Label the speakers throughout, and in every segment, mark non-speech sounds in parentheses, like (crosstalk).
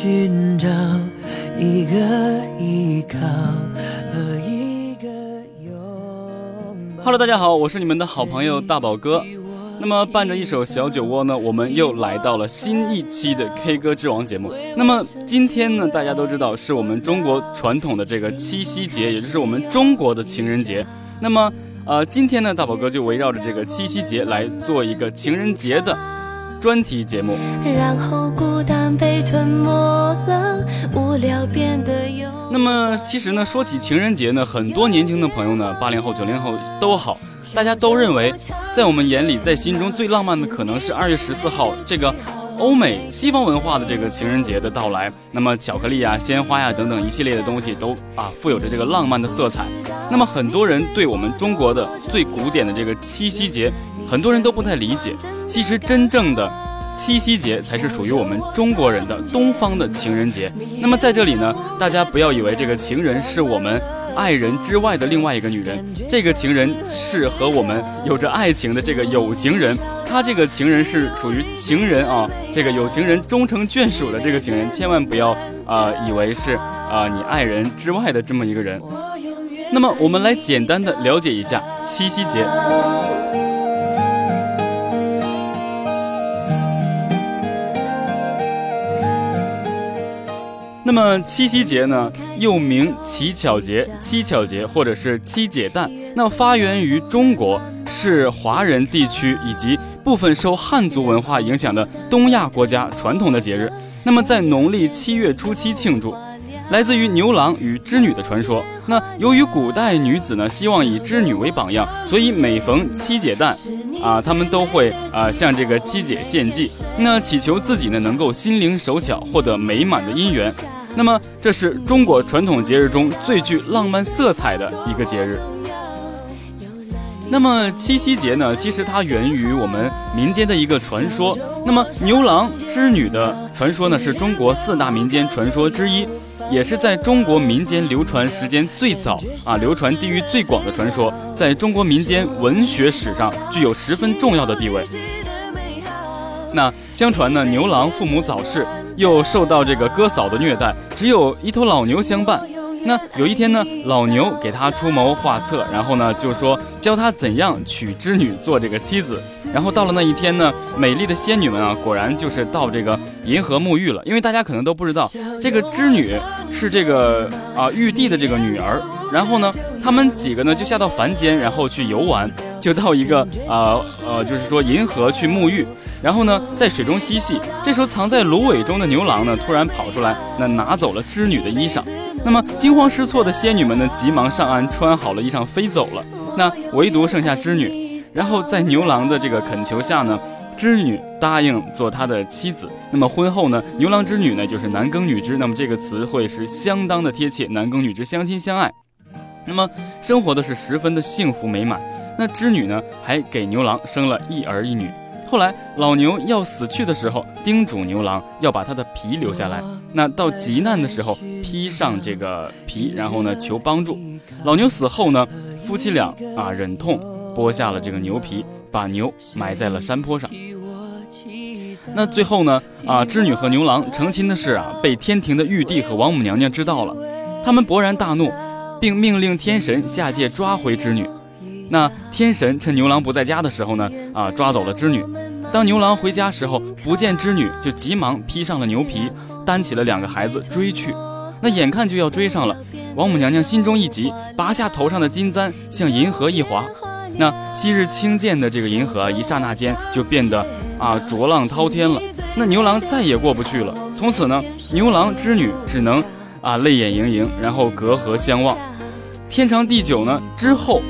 Speaker 1: 寻找一个依靠和一个拥抱。
Speaker 2: Hello，大家好，我是你们的好朋友大宝哥。那么伴着一首小酒窝呢，我们又来到了新一期的 K 歌之王节目。那么今天呢，大家都知道是我们中国传统的这个七夕节，也就是我们中国的情人节。那么呃，今天呢，大宝哥就围绕着这个七夕节来做一个情人节的专题节目。
Speaker 3: 然后孤单被吞没了，无聊变得有。
Speaker 2: 那么其实呢，说起情人节呢，很多年轻的朋友呢，八零后、九零后都好，大家都认为，在我们眼里，在心中最浪漫的可能是二月十四号这个欧美西方文化的这个情人节的到来。那么巧克力啊、鲜花呀等等一系列的东西都啊富有着这个浪漫的色彩。那么很多人对我们中国的最古典的这个七夕节，很多人都不太理解。其实真正的七夕节才是属于我们中国人的东方的情人节。那么在这里呢，大家不要以为这个情人是我们爱人之外的另外一个女人，这个情人是和我们有着爱情的这个有情人。他这个情人是属于情人啊，这个有情人终成眷属的这个情人，千万不要啊、以为是啊、你爱人之外的这么一个人。那么我们来简单的了解一下七夕节。那么七夕节呢，又名乞巧节、七巧节或者是七姐诞。那发源于中国，是华人地区以及部分受汉族文化影响的东亚国家传统的节日。那么在农历七月初七庆祝。来自于牛郎与织女的传说。那由于古代女子呢希望以织女为榜样，所以每逢七姐诞，啊，他们都会啊向这个七姐献祭，那祈求自己呢能够心灵手巧，获得美满的姻缘。那么这是中国传统节日中最具浪漫色彩的一个节日。那么七夕节呢，其实它源于我们民间的一个传说。那么牛郎织女的传说呢，是中国四大民间传说之一，也是在中国民间流传时间最早啊、流传地域最广的传说，在中国民间文学史上具有十分重要的地位。那相传呢，牛郎父母早逝，又受到这个哥嫂的虐待，只有一头老牛相伴。那有一天呢，老牛给他出谋划策，然后呢就说教他怎样娶织女做这个妻子。然后到了那一天呢，美丽的仙女们啊，果然就是到这个银河沐浴了。因为大家可能都不知道，这个织女是这个啊玉帝的这个女儿。然后呢，他们几个呢就下到凡间，然后去游玩，就到一个呃呃，就是说银河去沐浴。然后呢，在水中嬉戏。这时候藏在芦苇中的牛郎呢，突然跑出来，那拿走了织女的衣裳。那么惊慌失措的仙女们呢，急忙上岸，穿好了衣裳飞走了。那唯独剩下织女。然后在牛郎的这个恳求下呢，织女答应做他的妻子。那么婚后呢，牛郎织女呢就是男耕女织。那么这个词汇是相当的贴切，男耕女织相亲相爱。那么生活的是十分的幸福美满。那织女呢，还给牛郎生了一儿一女。后来老牛要死去的时候，叮嘱牛郎要把他的皮留下来。那到急难的时候，披上这个皮，然后呢求帮助。老牛死后呢，夫妻俩啊忍痛剥下了这个牛皮，把牛埋在了山坡上。那最后呢，啊织女和牛郎成亲的事啊，被天庭的玉帝和王母娘娘知道了，他们勃然大怒，并命令天神下界抓回织女。那天神趁牛郎不在家的时候呢，啊，抓走了织女。当牛郎回家时候，不见织女，就急忙披上了牛皮，担起了两个孩子追去。那眼看就要追上了，王母娘娘心中一急，拔下头上的金簪，向银河一划。那昔日清见的这个银河，一刹那间就变得啊浊浪滔天了。那牛郎再也过不去了。从此呢，牛郎织女只能啊泪眼盈盈，然后隔河相望。天长地久呢之后，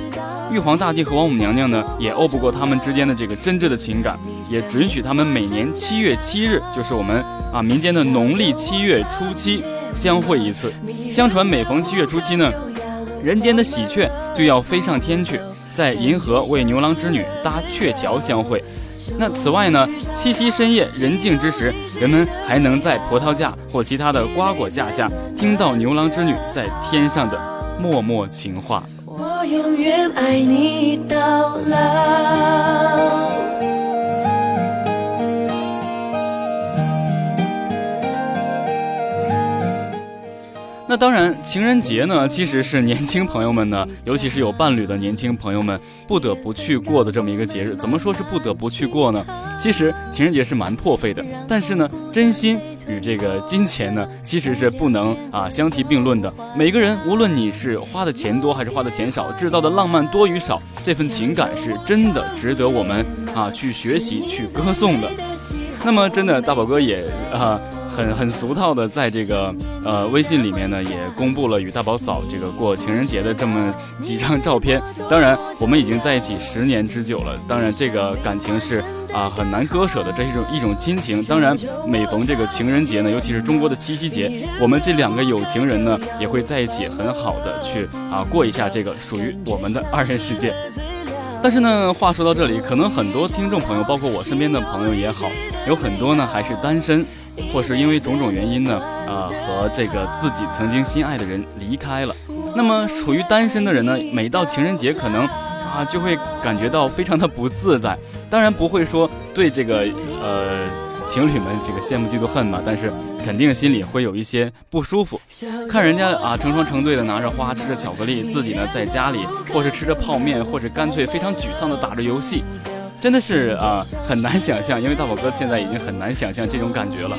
Speaker 2: 玉皇大帝和王母娘娘呢也拗不过他们之间的这个真挚的情感，也准许他们每年七月七日，就是我们啊民间的农历七月初七相会一次。相传每逢七月初七呢，人间的喜鹊就要飞上天去。在银河为牛郎织女搭鹊桥相会。那此外呢，七夕深夜人静之时，人们还能在葡萄架或其他的瓜果架下，听到牛郎织女在天上的默默情话。
Speaker 1: 我永远爱你到老。
Speaker 2: 那当然，情人节呢，其实是年轻朋友们呢，尤其是有伴侣的年轻朋友们不得不去过的这么一个节日。怎么说是不得不去过呢？其实情人节是蛮破费的，但是呢，真心与这个金钱呢，其实是不能啊相提并论的。每个人，无论你是花的钱多还是花的钱少，制造的浪漫多与少，这份情感是真的值得我们啊去学习、去歌颂的。那么，真的大宝哥也啊。很很俗套的，在这个呃微信里面呢，也公布了与大宝嫂这个过情人节的这么 (laughs) 几张照片。当然，我们已经在一起十年之久了。当然，这个感情是啊很难割舍的，这是一种一种亲情。当然，每逢这个情人节呢，尤其是中国的七夕节，我们这两个有情人呢，也会在一起很好的去啊过一下这个属于我们的二人世界。但是呢，话说到这里，可能很多听众朋友，包括我身边的朋友也好，有很多呢还是单身。或是因为种种原因呢，呃，和这个自己曾经心爱的人离开了。那么，处于单身的人呢，每到情人节，可能啊，就会感觉到非常的不自在。当然不会说对这个呃情侣们这个羡慕嫉妒恨嘛，但是肯定心里会有一些不舒服。看人家啊成双成对的拿着花，吃着巧克力，自己呢在家里，或是吃着泡面，或者干脆非常沮丧的打着游戏。真的是啊，很难想象，因为大宝哥现在已经很难想象这种感觉了。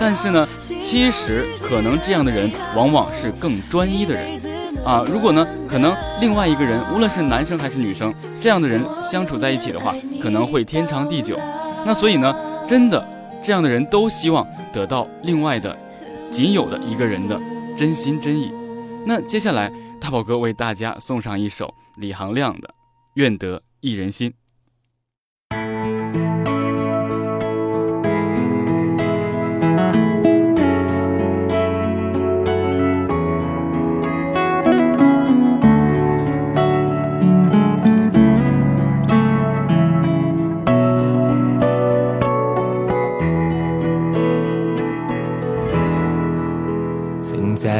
Speaker 2: 但是呢，其实可能这样的人往往是更专一的人啊。如果呢，可能另外一个人，无论是男生还是女生，这样的人相处在一起的话，可能会天长地久。那所以呢，真的这样的人都希望得到另外的仅有的一个人的真心真意。那接下来，大宝哥为大家送上一首李行亮的《愿得一人心》。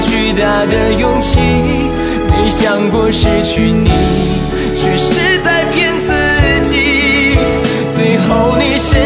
Speaker 1: 巨大的勇气，没想过失去你，却是在骗自己。最后你深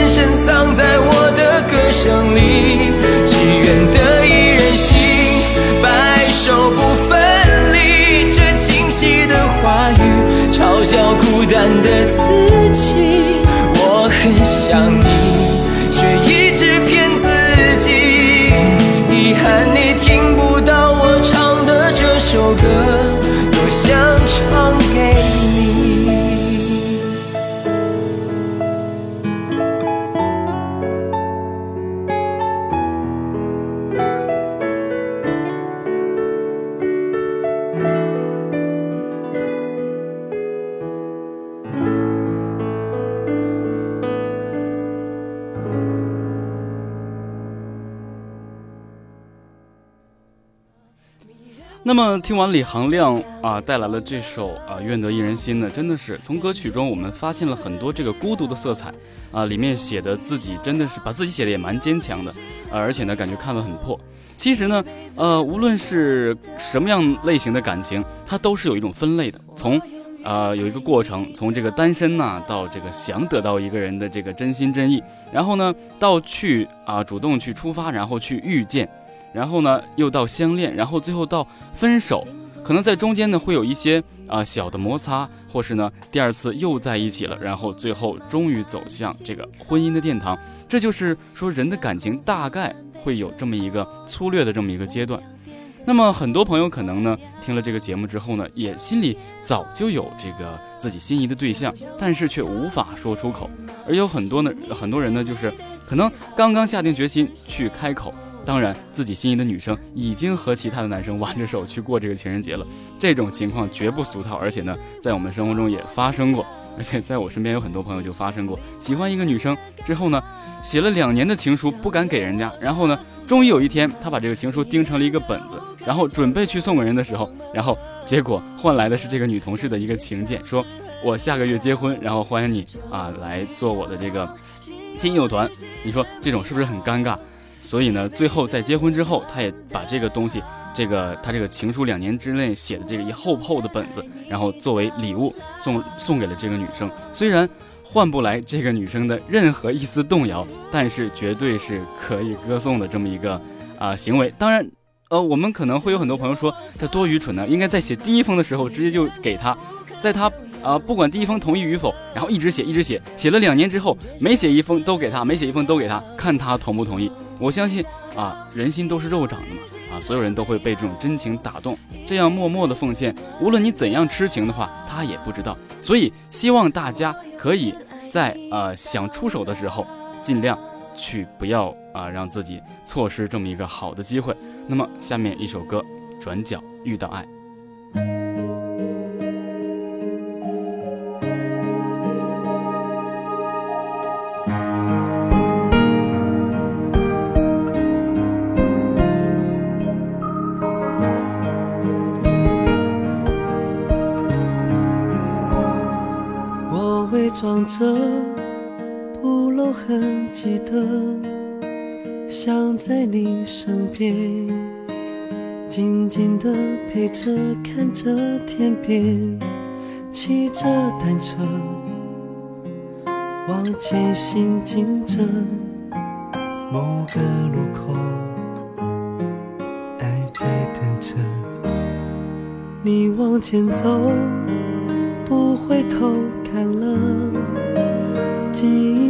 Speaker 1: 听
Speaker 2: 完李行亮啊带来了这首啊愿得一人心呢，真的是从歌曲中我们发现了很多这个孤独的色彩啊，里面写的自己真的是把自己写的也蛮坚强的，而且呢感觉看了很破。其实呢，呃，无论是什么样类型的感情，它都是有一种分类的，从呃有一个过程，从这个单身呐到这个想得到一个人的这个真心真意，然后呢到去啊主动去出发，然后去遇见。然后呢，又到相恋，然后最后到分手，可能在中间呢会有一些啊小的摩擦，或是呢第二次又在一起了，然后最后终于走向这个婚姻的殿堂。这就是说人的感情大概会有这么一个粗略的这么一个阶段。那么很多朋友可能呢听了这个节目之后呢，也心里早就有这个自己心仪的对象，但是却无法说出口。而有很多呢很多人呢就是可能刚刚下定决心去开口。当然，自己心仪的女生已经和其他的男生挽着手去过这个情人节了，这种情况绝不俗套，而且呢，在我们生活中也发生过，而且在我身边有很多朋友就发生过，喜欢一个女生之后呢，写了两年的情书不敢给人家，然后呢，终于有一天他把这个情书钉成了一个本子，然后准备去送给人的时候，然后结果换来的是这个女同事的一个请柬，说我下个月结婚，然后欢迎你啊来做我的这个亲友团，你说这种是不是很尴尬？所以呢，最后在结婚之后，他也把这个东西，这个他这个情书两年之内写的这个一厚厚的本子，然后作为礼物送送给了这个女生。虽然换不来这个女生的任何一丝动摇，但是绝对是可以歌颂的这么一个啊行为。当然，呃，我们可能会有很多朋友说这多愚蠢呢，应该在写第一封的时候直接就给他，在他。啊，不管第一封同意与否，然后一直写，一直写，写了两年之后，每写一封都给他，每写一封都给他，看他同不同意。我相信啊，人心都是肉长的嘛，啊，所有人都会被这种真情打动。这样默默的奉献，无论你怎样痴情的话，他也不知道。所以希望大家可以在呃想出手的时候，尽量去不要啊让自己错失这么一个好的机会。那么下面一首歌，转角遇到爱。
Speaker 4: 着，不露痕迹的，想在你身边，静静的陪着，看着天边，骑着单车，往前行进着，某个路口，爱在等着你往前走，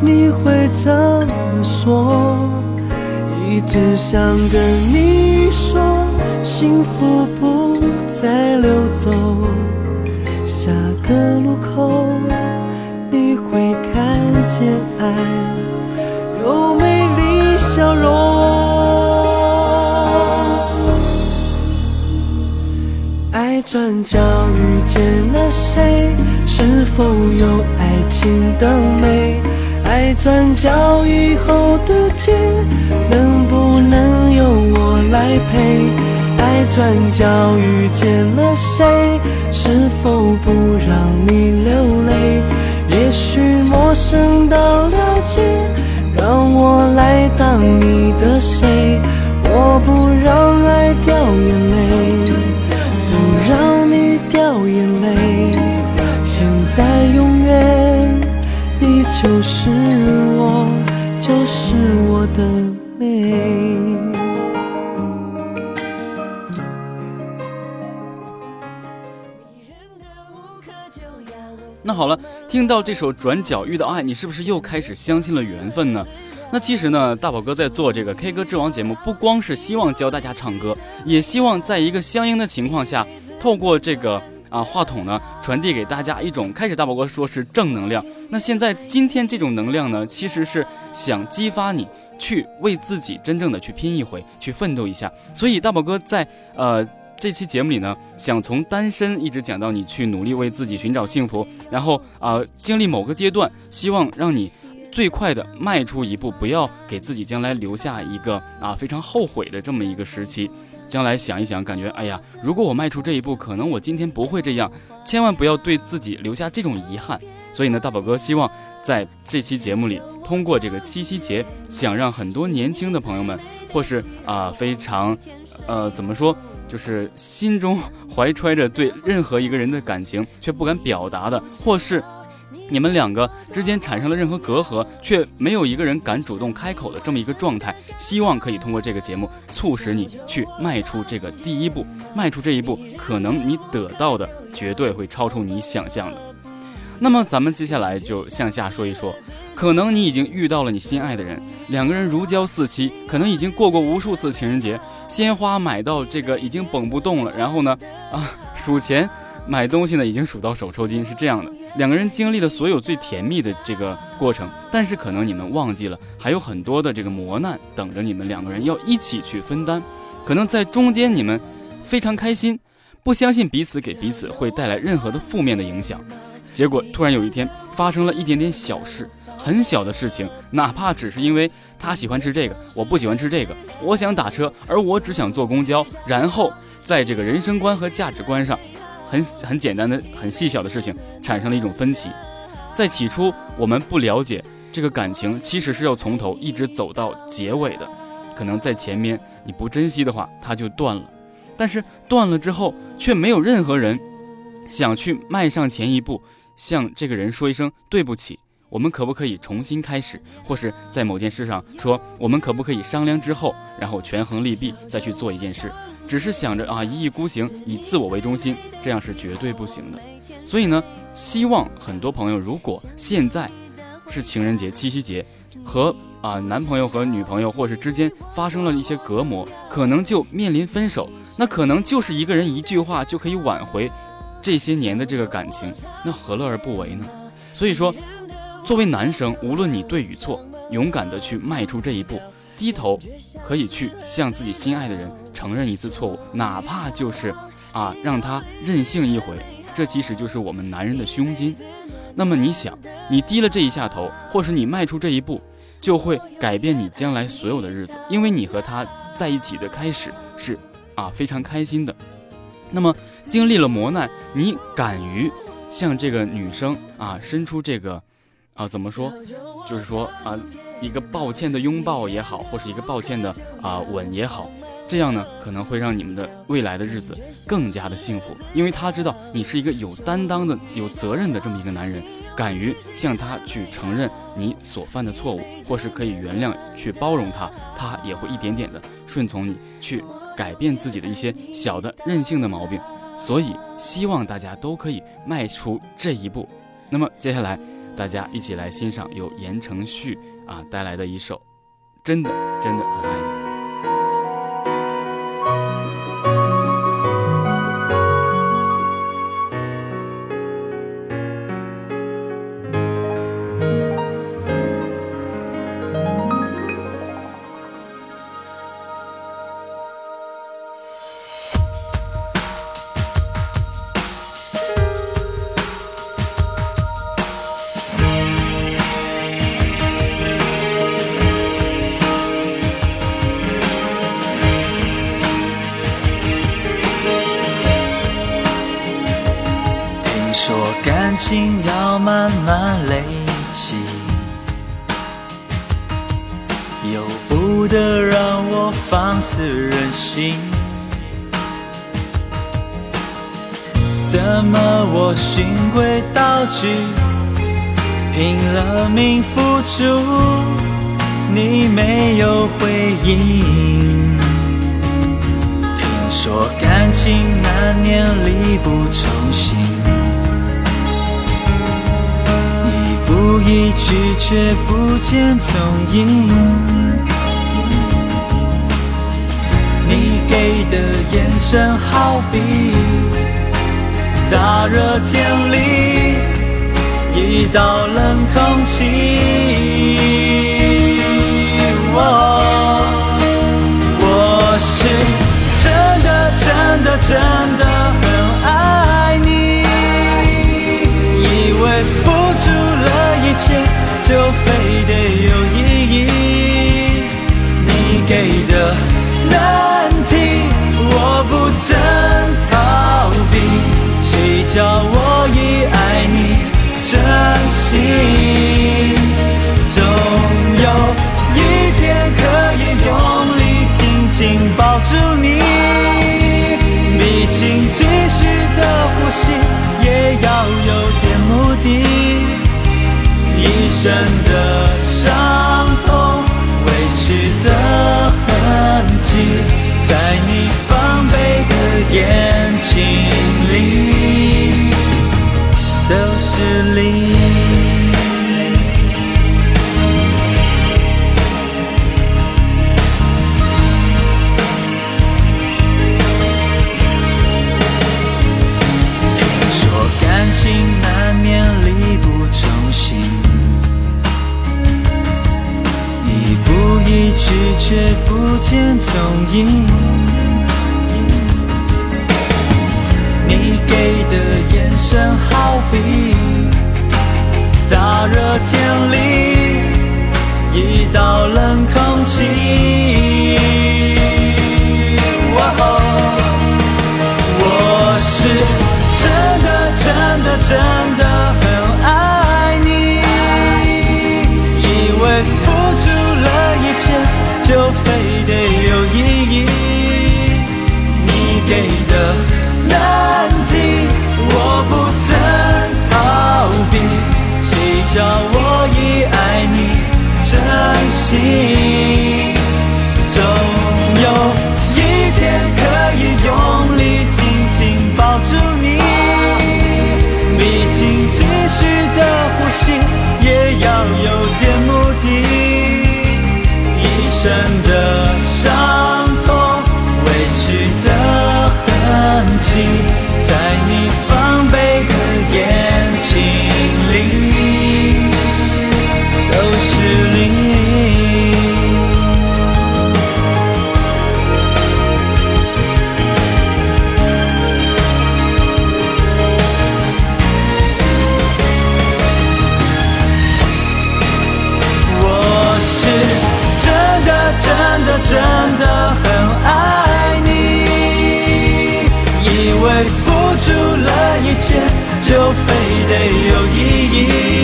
Speaker 4: 你会怎么说？一直想跟你说，幸福不再溜走。下个路口，你会看见爱有美丽笑容。爱转角遇见了谁？是否有爱情的美？爱转角以后的街，能不能由我来陪？爱转角遇见了谁？是否不让你
Speaker 2: 听到这首《转角遇到爱》，你是不是又开始相信了缘分呢？那其实呢，大宝哥在做这个 K 歌之王节目，不光是希望教大家唱歌，也希望在一个相应的情况下，透过这个。啊，话筒呢，传递给大家一种开始，大宝哥说是正能量。那现在今天这种能量呢，其实是想激发你去为自己真正的去拼一回，去奋斗一下。所以大宝哥在呃这期节目里呢，想从单身一直讲到你去努力为自己寻找幸福，然后啊经历某个阶段，希望让你最快的迈出一步，不要给自己将来留下一个啊非常后悔的这么一个时期。将来想一想，感觉哎呀，如果我迈出这一步，可能我今天不会这样。千万不要对自己留下这种遗憾。所以呢，大宝哥希望在这期节目里，通过这个七夕节，想让很多年轻的朋友们，或是啊非常，呃怎么说，就是心中怀揣着对任何一个人的感情却不敢表达的，或是。你们两个之间产生了任何隔阂，却没有一个人敢主动开口的这么一个状态，希望可以通过这个节目促使你去迈出这个第一步，迈出这一步，可能你得到的绝对会超出你想象的。那么咱们接下来就向下说一说，可能你已经遇到了你心爱的人，两个人如胶似漆，可能已经过过无数次情人节，鲜花买到这个已经绷不动了，然后呢，啊，数钱。买东西呢，已经数到手抽筋，是这样的。两个人经历了所有最甜蜜的这个过程，但是可能你们忘记了，还有很多的这个磨难等着你们两个人要一起去分担。可能在中间你们非常开心，不相信彼此给彼此会带来任何的负面的影响，结果突然有一天发生了一点点小事，很小的事情，哪怕只是因为他喜欢吃这个，我不喜欢吃这个，我想打车，而我只想坐公交，然后在这个人生观和价值观上。很很简单的、很细小的事情产生了一种分歧，在起初我们不了解这个感情，其实是要从头一直走到结尾的。可能在前面你不珍惜的话，它就断了。但是断了之后，却没有任何人想去迈上前一步，向这个人说一声对不起。我们可不可以重新开始，或是在某件事上说，我们可不可以商量之后，然后权衡利弊再去做一件事？只是想着啊一意孤行，以自我为中心，这样是绝对不行的。所以呢，希望很多朋友，如果现在是情人节、七夕节，和啊男朋友和女朋友或是之间发生了一些隔膜，可能就面临分手，那可能就是一个人一句话就可以挽回这些年的这个感情，那何乐而不为呢？所以说，作为男生，无论你对与错，勇敢的去迈出这一步，低头可以去向自己心爱的人承认一次错误，哪怕就是啊让他任性一回，这其实就是我们男人的胸襟。那么你想，你低了这一下头，或是你迈出这一步，就会改变你将来所有的日子，因为你和他在一起的开始是啊非常开心的。那么经历了磨难，你敢于向这个女生啊伸出这个。啊，怎么说？就是说啊，一个抱歉的拥抱也好，或是一个抱歉的啊吻也好，这样呢可能会让你们的未来的日子更加的幸福，因为他知道你是一个有担当的、有责任的这么一个男人，敢于向他去承认你所犯的错误，或是可以原谅、去包容他，他也会一点点的顺从你，去改变自己的一些小的任性的毛病。所以，希望大家都可以迈出这一步。那么接下来。大家一起来欣赏由言承旭啊带来的一首，真的真的很爱你。
Speaker 5: 由不得让我放肆任性。怎么我循规蹈矩，拼了命付出，你没有回应？听说感情难免力不从心。不意去，却不见踪影。你给的眼神，好比大热天里一道冷空气。我是真的，真的，真的就非得有意义。你给的难题，我不曾逃避。谁叫我已爱你真心？总有一天可以用力紧紧抱住你。真的伤痛，委屈的痕迹，在你防备的眼睛。见踪影。你给的眼神，好比大热天里一道冷空气。我是真的，真的，真的就非得有意义。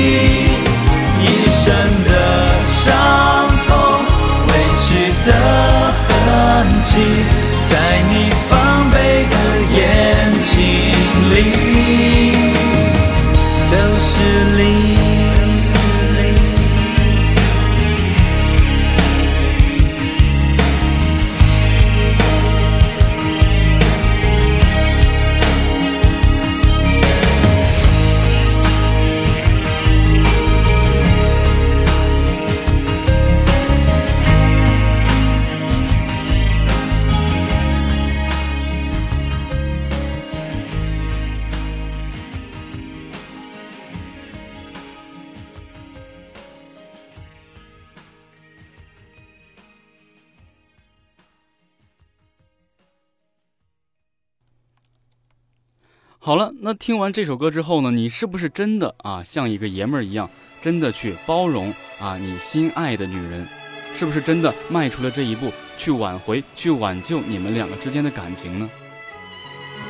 Speaker 2: 听完这首歌之后呢，你是不是真的啊，像一个爷们儿一样，真的去包容啊你心爱的女人？是不是真的迈出了这一步，去挽回、去挽救你们两个之间的感情呢？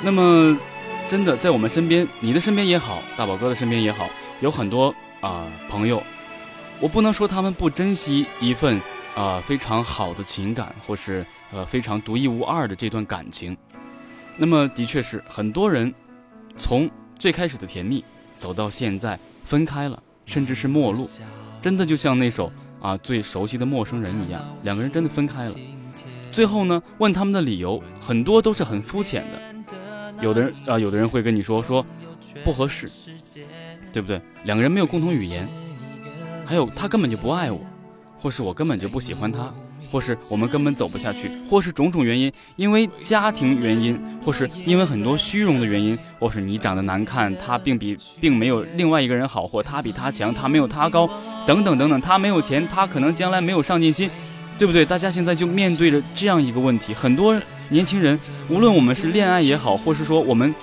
Speaker 2: 那么，真的在我们身边，你的身边也好，大宝哥的身边也好，有很多啊朋友，我不能说他们不珍惜一份啊非常好的情感，或是呃非常独一无二的这段感情。那么，的确是很多人。从最开始的甜蜜，走到现在分开了，甚至是陌路，真的就像那首啊最熟悉的陌生人一样，两个人真的分开了。最后呢，问他们的理由，很多都是很肤浅的。有的人啊，有的人会跟你说说不合适，对不对？两个人没有共同语言，还有他根本就不爱我，或是我根本就不喜欢他。或是我们根本走不下去，或是种种原因，因为家庭原因，或是因为很多虚荣的原因，或是你长得难看，他并比并没有另外一个人好，或他比他强，他没有他高，等等等等，他没有钱，他可能将来没有上进心，对不对？大家现在就面对着这样一个问题，很多年轻人，无论我们是恋爱也好，或是说我们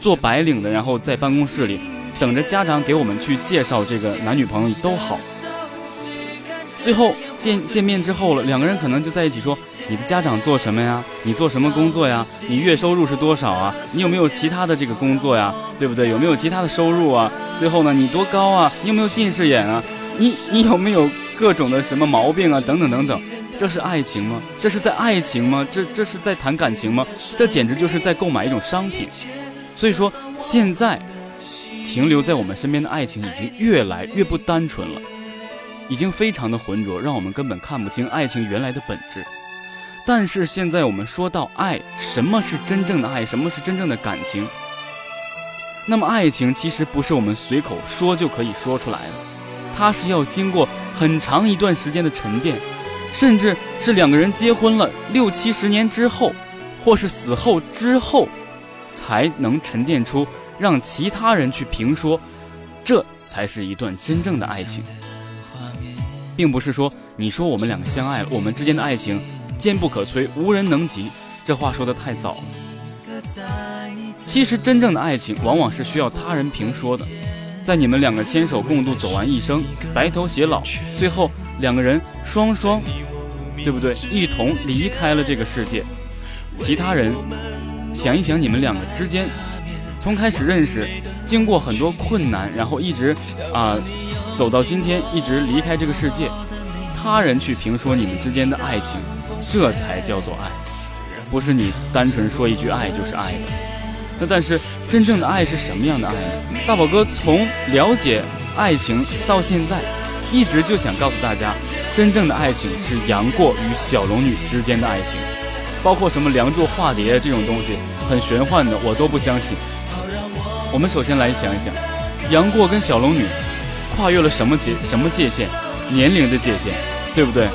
Speaker 2: 做白领的，然后在办公室里等着家长给我们去介绍这个男女朋友都好，最后。见见面之后了，两个人可能就在一起说：“你的家长做什么呀？你做什么工作呀？你月收入是多少啊？你有没有其他的这个工作呀？对不对？有没有其他的收入啊？最后呢，你多高啊？你有没有近视眼啊？你 (laughs) 你有没有各种的什么毛病啊？等等等等，这是爱情吗？这是在爱情吗？这这是在谈感情吗？这简直就是在购买一种商品。所以说，现在停留在我们身边的爱情已经越来越不单纯了。”已经非常的浑浊，让我们根本看不清爱情原来的本质。但是现在我们说到爱，什么是真正的爱？什么是真正的感情？那么爱情其实不是我们随口说就可以说出来的，它是要经过很长一段时间的沉淀，甚至是两个人结婚了六七十年之后，或是死后之后，才能沉淀出让其他人去评说，这才是一段真正的爱情。并不是说你说我们两个相爱了，我们之间的爱情坚不可摧，无人能及。这话说的太早了。其实真正的爱情往往是需要他人评说的。在你们两个牵手共度走完一生，白头偕老，最后两个人双双，对不对？一同离开了这个世界。其他人想一想，你们两个之间从开始认识，经过很多困难，然后一直啊。走到今天，一直离开这个世界，他人去评说你们之间的爱情，这才叫做爱，不是你单纯说一句爱就是爱的。那但是真正的爱是什么样的爱呢？大宝哥从了解爱情到现在，一直就想告诉大家，真正的爱情是杨过与小龙女之间的爱情，包括什么梁祝化蝶这种东西很玄幻的，我都不相信。我们首先来想一想，杨过跟小龙女。跨越了什么界什么界限？年龄的界限，对不对？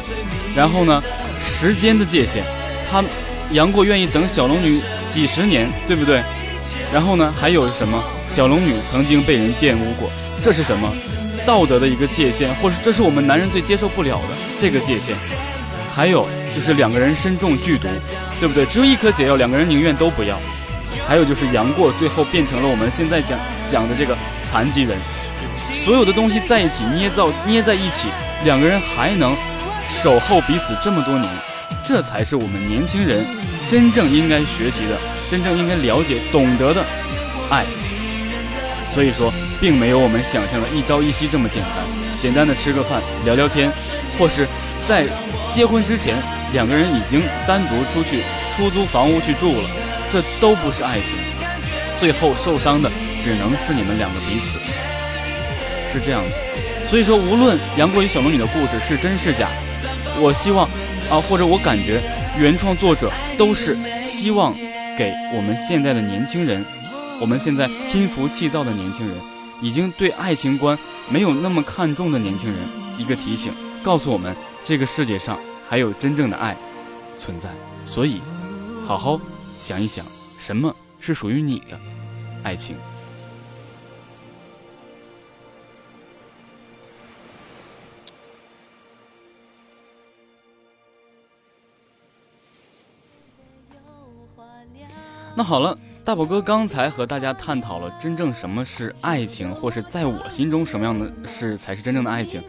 Speaker 2: 然后呢，时间的界限，他杨过愿意等小龙女几十年，对不对？然后呢，还有什么？小龙女曾经被人玷污过，这是什么？道德的一个界限，或是这是我们男人最接受不了的这个界限。还有就是两个人身中剧毒，对不对？只有一颗解药，两个人宁愿都不要。还有就是杨过最后变成了我们现在讲讲的这个残疾人。所有的东西在一起捏造捏在一起，两个人还能守候彼此这么多年，这才是我们年轻人真正应该学习的、真正应该了解、懂得的爱。所以说，并没有我们想象的一朝一夕这么简单。简单的吃个饭、聊聊天，或是在结婚之前，两个人已经单独出去出租房屋去住了，这都不是爱情。最后受伤的只能是你们两个彼此，是这样的。所以说，无论杨过与小龙女的故事是真是假，我希望啊，或者我感觉原创作者都是希望给我们现在的年轻人，我们现在心浮气躁的年轻人，已经对爱情观没有那么看重的年轻人一个提醒，告诉我们这个世界上还有真正的爱存在。所以，好好想一想，什么是属于你的爱情。那好了，大宝哥刚才和大家探讨了真正什么是爱情，或是在我心中什么样的是才是真正的爱情。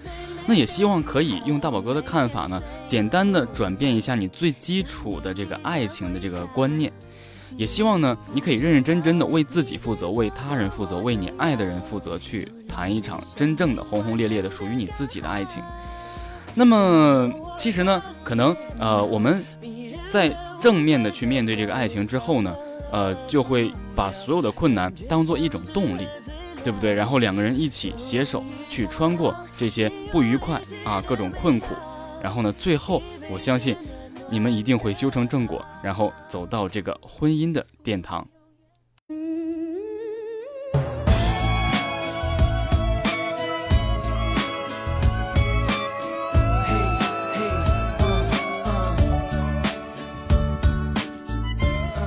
Speaker 2: 那也希望可以用大宝哥的看法呢，简单的转变一下你最基础的这个爱情的这个观念。也希望呢，你可以认认真真的为自己负责，为他人负责，为你爱的人负责，去谈一场真正的轰轰烈烈的属于你自己的爱情。那么，其实呢，可能呃，我们在正面的去面对这个爱情之后呢。呃，就会把所有的困难当做一种动力，对不对？然后两个人一起携手去穿过这些不愉快啊，各种困苦，然后呢，最后我相信你们一定会修成正果，然后走到这个婚姻的殿堂。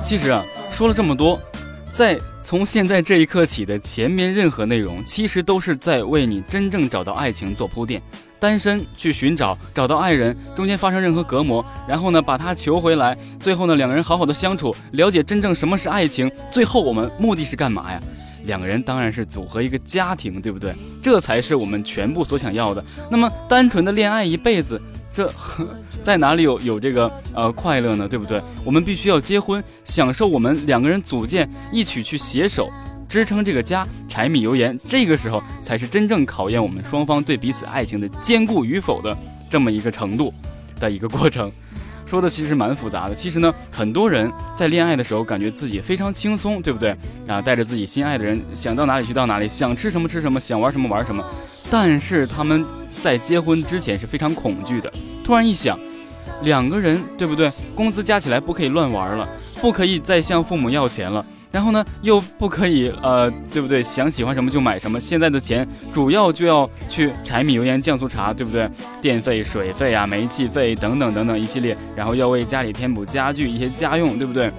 Speaker 2: 其实啊。说了这么多，在从现在这一刻起的前面任何内容，其实都是在为你真正找到爱情做铺垫。单身去寻找找到爱人，中间发生任何隔膜，然后呢把他求回来，最后呢两个人好好的相处，了解真正什么是爱情。最后我们目的是干嘛呀？两个人当然是组合一个家庭，对不对？这才是我们全部所想要的。那么单纯的恋爱一辈子。这 (laughs) 在哪里有有这个呃快乐呢？对不对？我们必须要结婚，享受我们两个人组建一起去携手支撑这个家，柴米油盐，这个时候才是真正考验我们双方对彼此爱情的坚固与否的这么一个程度的一个过程。说的其实蛮复杂的。其实呢，很多人在恋爱的时候感觉自己非常轻松，对不对？啊，带着自己心爱的人，想到哪里去到哪里，想吃什么吃什么，想玩什么玩什么。但是他们在结婚之前是非常恐惧的。突然一想，两个人对不对？工资加起来不可以乱玩了，不可以再向父母要钱了。然后呢，又不可以呃，对不对？想喜欢什么就买什么。现在的钱主要就要去柴米油盐酱醋茶，对不对？电费、水费啊，煤气费等等等等一系列，然后要为家里添补家具一些家用，对不对？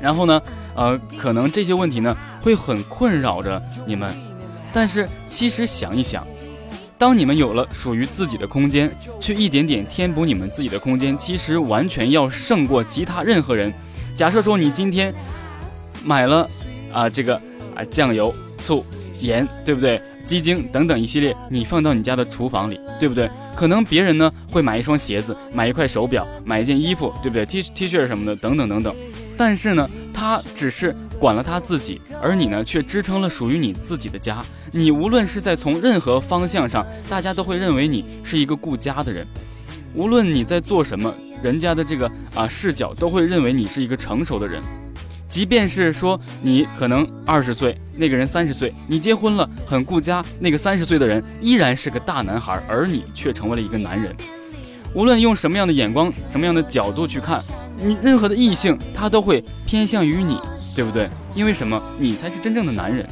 Speaker 2: 然后呢，呃，可能这些问题呢会很困扰着你们。但是其实想一想，当你们有了属于自己的空间，去一点点填补你们自己的空间，其实完全要胜过其他任何人。假设说你今天。买了啊，这个啊酱油、醋、盐，对不对？鸡精等等一系列，你放到你家的厨房里，对不对？可能别人呢会买一双鞋子，买一块手表，买一件衣服，对不对？T T 恤什么的，等等等等。但是呢，他只是管了他自己，而你呢却支撑了属于你自己的家。你无论是在从任何方向上，大家都会认为你是一个顾家的人。无论你在做什么，人家的这个啊视角都会认为你是一个成熟的人。即便是说你可能二十岁，那个人三十岁，你结婚了很顾家，那个三十岁的人依然是个大男孩，而你却成为了一个男人。无论用什么样的眼光、什么样的角度去看，你任何的异性他都会偏向于你，对不对？因为什么？你才是真正的男人。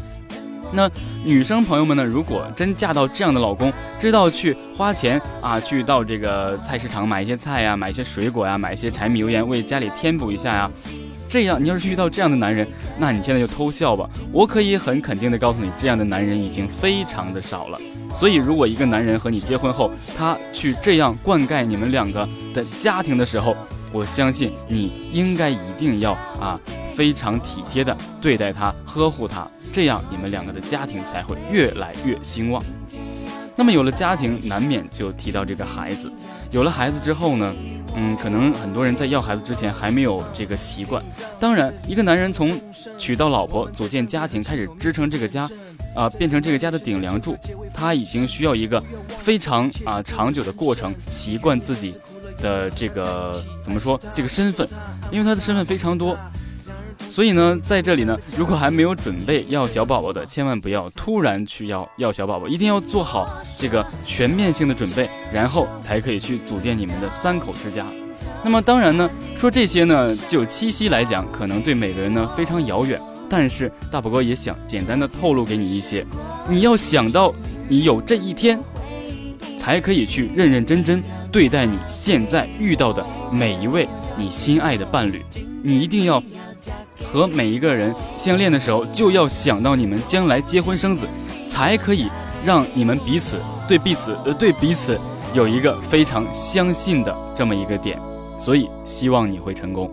Speaker 2: 那女生朋友们呢？如果真嫁到这样的老公，知道去花钱啊，去到这个菜市场买一些菜呀，买一些水果呀，买一些柴米油盐，为家里添补一下呀。这样，你要是遇到这样的男人，那你现在就偷笑吧。我可以很肯定的告诉你，这样的男人已经非常的少了。所以，如果一个男人和你结婚后，他去这样灌溉你们两个的家庭的时候，我相信你应该一定要啊非常体贴的对待他，呵护他，这样你们两个的家庭才会越来越兴旺。那么有了家庭，难免就提到这个孩子。有了孩子之后呢？嗯，可能很多人在要孩子之前还没有这个习惯。当然，一个男人从娶到老婆、组建家庭、开始支撑这个家，啊变成这个家的顶梁柱，他已经需要一个非常啊长久的过程，习惯自己的这个怎么说这个身份，因为他的身份非常多。所以呢，在这里呢，如果还没有准备要小宝宝的，千万不要突然去要要小宝宝，一定要做好这个全面性的准备，然后才可以去组建你们的三口之家。那么当然呢，说这些呢，就七夕来讲，可能对每个人呢非常遥远。但是大宝哥也想简单的透露给你一些，你要想到你有这一天，才可以去认认真真对待你现在遇到的每一位你心爱的伴侣，你一定要。和每一个人相恋的时候，就要想到你们将来结婚生子，才可以让你们彼此对彼此呃对彼此有一个非常相信的这么一个点，所以希望你会成功。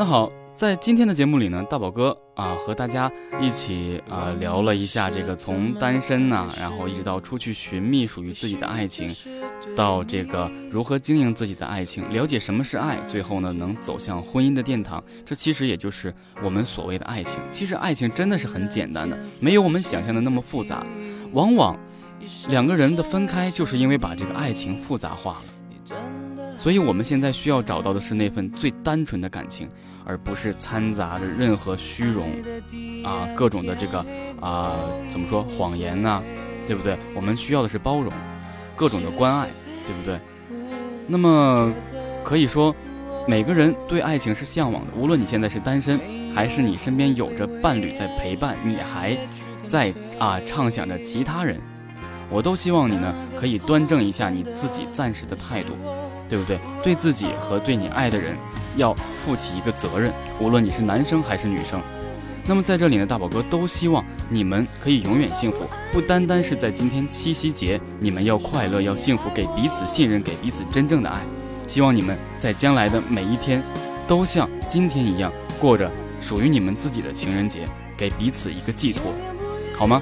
Speaker 2: 那好，在今天的节目里呢，大宝哥啊和大家一起啊聊了一下这个从单身呐，然后一直到出去寻觅属于自己的爱情，到这个如何经营自己的爱情，了解什么是爱，最后呢能走向婚姻的殿堂，这其实也就是我们所谓的爱情。其实爱情真的是很简单的，没有我们想象的那么复杂。往往两个人的分开，就是因为把这个爱情复杂化了。所以，我们现在需要找到的是那份最单纯的感情，而不是掺杂着任何虚荣，啊，各种的这个啊，怎么说谎言呢？对不对？我们需要的是包容，各种的关爱，对不对？那么，可以说，每个人对爱情是向往的。无论你现在是单身，还是你身边有着伴侣在陪伴，你还在啊畅想着其他人，我都希望你呢，可以端正一下你自己暂时的态度。对不对？对自己和对你爱的人，要负起一个责任。无论你是男生还是女生，那么在这里呢，大宝哥都希望你们可以永远幸福。不单单是在今天七夕节，你们要快乐，要幸福，给彼此信任，给彼此真正的爱。希望你们在将来的每一天，都像今天一样，过着属于你们自己的情人节，给彼此一个寄托，好吗？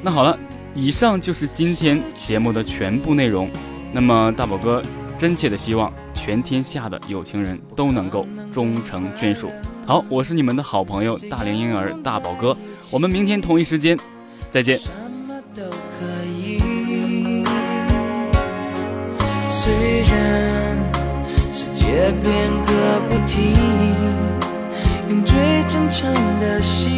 Speaker 2: 那好了，以上就是今天节目的全部内容。那么大宝哥。真切的希望全天下的有情人都能够终成眷属。好，我是你们的好朋友大龄婴儿大宝哥，我们明天同一时间再见。
Speaker 6: 虽然世界变个不停，用最真诚的心，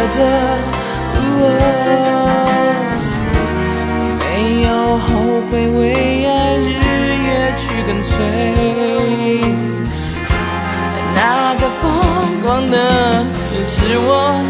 Speaker 6: 法抉择，没有后悔，为爱日夜去跟随，那个疯狂的人是我。